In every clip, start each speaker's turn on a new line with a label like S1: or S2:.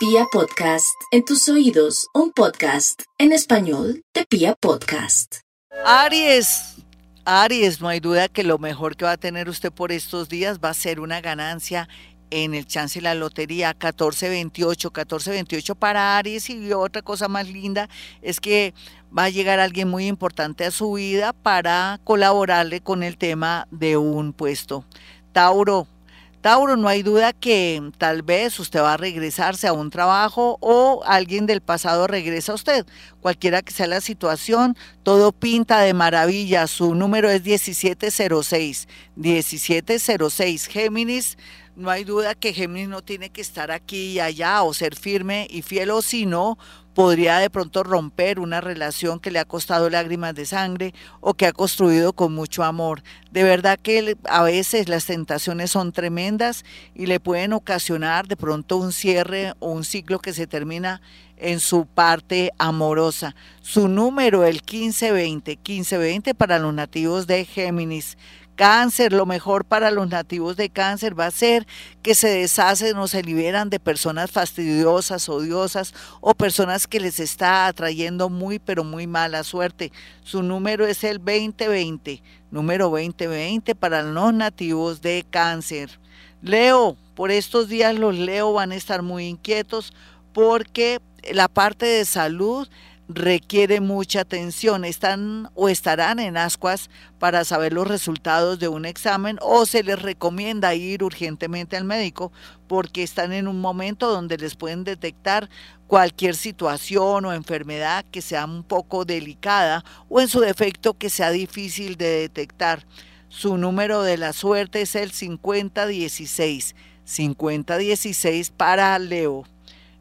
S1: Pia Podcast, en tus oídos, un podcast en español de Pia Podcast.
S2: Aries, Aries, no hay duda que lo mejor que va a tener usted por estos días va a ser una ganancia en el chance de la lotería 1428, 1428 para Aries y otra cosa más linda es que va a llegar alguien muy importante a su vida para colaborarle con el tema de un puesto. Tauro, Tauro, no hay duda que tal vez usted va a regresarse a un trabajo o alguien del pasado regresa a usted. Cualquiera que sea la situación, todo pinta de maravilla. Su número es 1706. 1706. Géminis, no hay duda que Géminis no tiene que estar aquí y allá o ser firme y fiel o si no, podría de pronto romper una relación que le ha costado lágrimas de sangre o que ha construido con mucho amor. De verdad que a veces las tentaciones son tremendas y le pueden ocasionar de pronto un cierre o un ciclo que se termina en su parte amorosa. Su número, el 1520, 1520 para los nativos de Géminis. Cáncer, lo mejor para los nativos de cáncer va a ser que se deshacen o se liberan de personas fastidiosas, odiosas o personas que les está atrayendo muy pero muy mala suerte. Su número es el 2020, número 2020 para los nativos de cáncer. Leo, por estos días los Leo van a estar muy inquietos porque la parte de salud requiere mucha atención. Están o estarán en ascuas para saber los resultados de un examen o se les recomienda ir urgentemente al médico porque están en un momento donde les pueden detectar cualquier situación o enfermedad que sea un poco delicada o en su defecto que sea difícil de detectar. Su número de la suerte es el 5016. 5016 para Leo.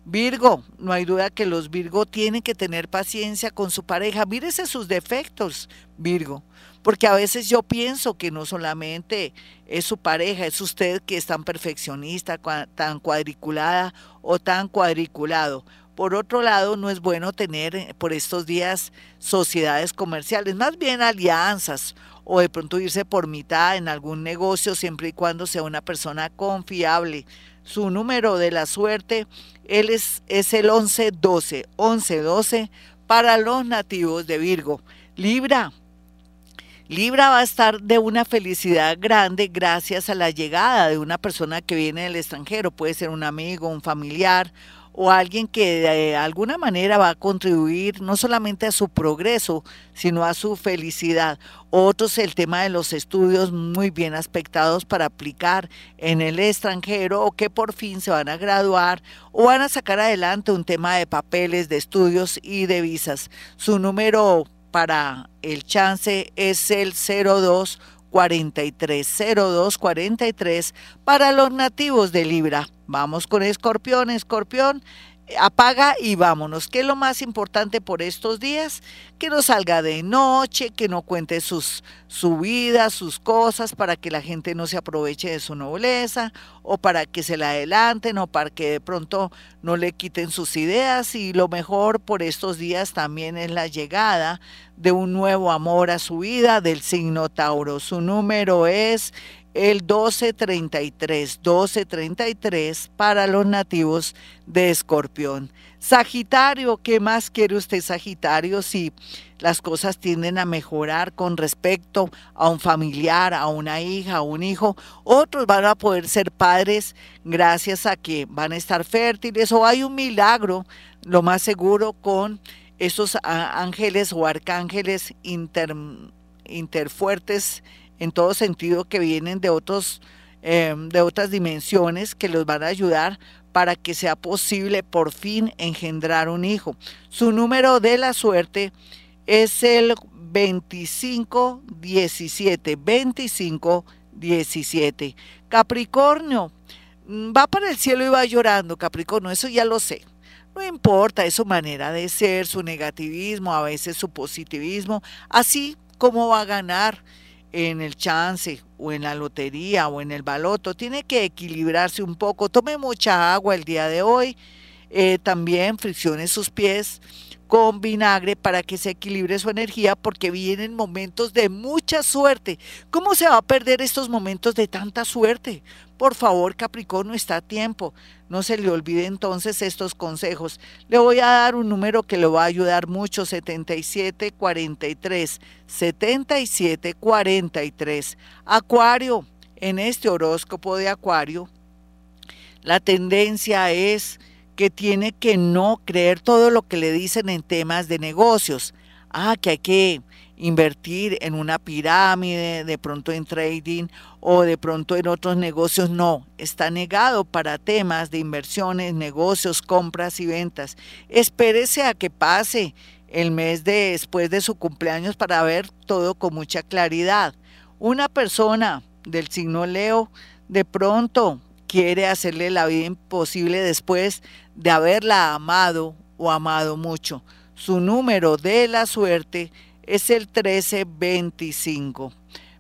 S2: Virgo, no hay duda que los Virgo tienen que tener paciencia con su pareja. Mírese sus defectos, Virgo, porque a veces yo pienso que no solamente es su pareja, es usted que es tan perfeccionista, tan cuadriculada o tan cuadriculado. Por otro lado, no es bueno tener eh, por estos días sociedades comerciales, más bien alianzas o de pronto irse por mitad en algún negocio siempre y cuando sea una persona confiable. Su número de la suerte él es, es el 1112, 1112 para los nativos de Virgo. Libra, Libra va a estar de una felicidad grande gracias a la llegada de una persona que viene del extranjero, puede ser un amigo, un familiar o alguien que de alguna manera va a contribuir no solamente a su progreso, sino a su felicidad. Otros, el tema de los estudios muy bien aspectados para aplicar en el extranjero o que por fin se van a graduar o van a sacar adelante un tema de papeles, de estudios y de visas. Su número para el chance es el 02 430243 para los nativos de Libra. Vamos con Escorpión, Escorpión apaga y vámonos. ¿Qué es lo más importante por estos días? Que no salga de noche, que no cuente sus, su vida, sus cosas, para que la gente no se aproveche de su nobleza, o para que se la adelanten, o para que de pronto no le quiten sus ideas. Y lo mejor por estos días también es la llegada de un nuevo amor a su vida del signo Tauro. Su número es el 1233, 1233 para los nativos de Escorpión. Sagitario, ¿qué más quiere usted Sagitario si las cosas tienden a mejorar con respecto a un familiar, a una hija, a un hijo? Otros van a poder ser padres gracias a que van a estar fértiles o hay un milagro, lo más seguro, con esos ángeles o arcángeles inter, interfuertes en todo sentido que vienen de, otros, eh, de otras dimensiones que los van a ayudar para que sea posible por fin engendrar un hijo. Su número de la suerte es el 2517, 2517. Capricornio, mm, va para el cielo y va llorando, Capricornio, eso ya lo sé. No importa, es su manera de ser, su negativismo, a veces su positivismo, así como va a ganar en el chance o en la lotería o en el baloto, tiene que equilibrarse un poco, tome mucha agua el día de hoy, eh, también friccione sus pies con vinagre para que se equilibre su energía porque vienen momentos de mucha suerte. ¿Cómo se va a perder estos momentos de tanta suerte? Por favor, Capricornio, está a tiempo. No se le olvide entonces estos consejos. Le voy a dar un número que le va a ayudar mucho, 7743. 7743. Acuario, en este horóscopo de Acuario, la tendencia es que tiene que no creer todo lo que le dicen en temas de negocios. Ah, que hay que invertir en una pirámide, de pronto en trading o de pronto en otros negocios. No, está negado para temas de inversiones, negocios, compras y ventas. Espérese a que pase el mes de, después de su cumpleaños para ver todo con mucha claridad. Una persona del signo Leo de pronto quiere hacerle la vida imposible después de haberla amado o amado mucho. Su número de la suerte es el 1325.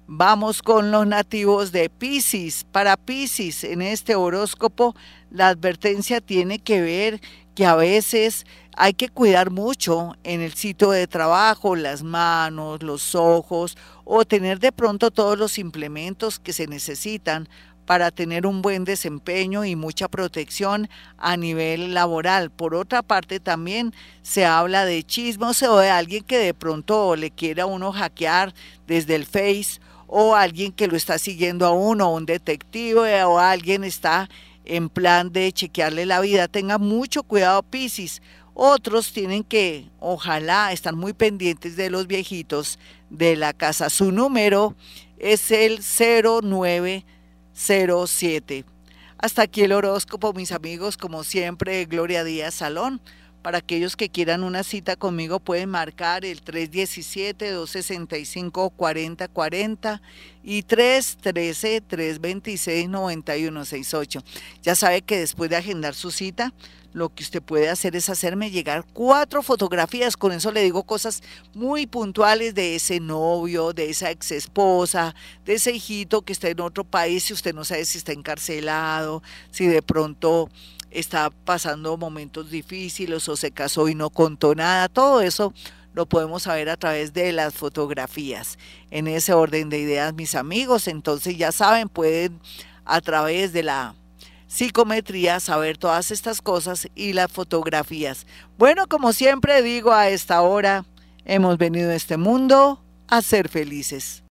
S2: Vamos con los nativos de Pisces. Para Pisces, en este horóscopo, la advertencia tiene que ver que a veces hay que cuidar mucho en el sitio de trabajo, las manos, los ojos, o tener de pronto todos los implementos que se necesitan para tener un buen desempeño y mucha protección a nivel laboral. Por otra parte, también se habla de chismos o de alguien que de pronto le quiera uno hackear desde el Face o alguien que lo está siguiendo a uno, un detective o alguien está en plan de chequearle la vida. Tenga mucho cuidado, Piscis. Otros tienen que, ojalá, estar muy pendientes de los viejitos de la casa. Su número es el 09 07. Hasta aquí el horóscopo, mis amigos, como siempre, Gloria Díaz Salón. Para aquellos que quieran una cita conmigo pueden marcar el 317-265-4040 y 313-326-9168. Ya sabe que después de agendar su cita, lo que usted puede hacer es hacerme llegar cuatro fotografías. Con eso le digo cosas muy puntuales de ese novio, de esa ex esposa, de ese hijito que está en otro país si usted no sabe si está encarcelado, si de pronto está pasando momentos difíciles o se casó y no contó nada. Todo eso lo podemos saber a través de las fotografías. En ese orden de ideas, mis amigos, entonces ya saben, pueden a través de la psicometría, saber todas estas cosas y las fotografías. Bueno, como siempre digo a esta hora, hemos venido a este mundo a ser felices.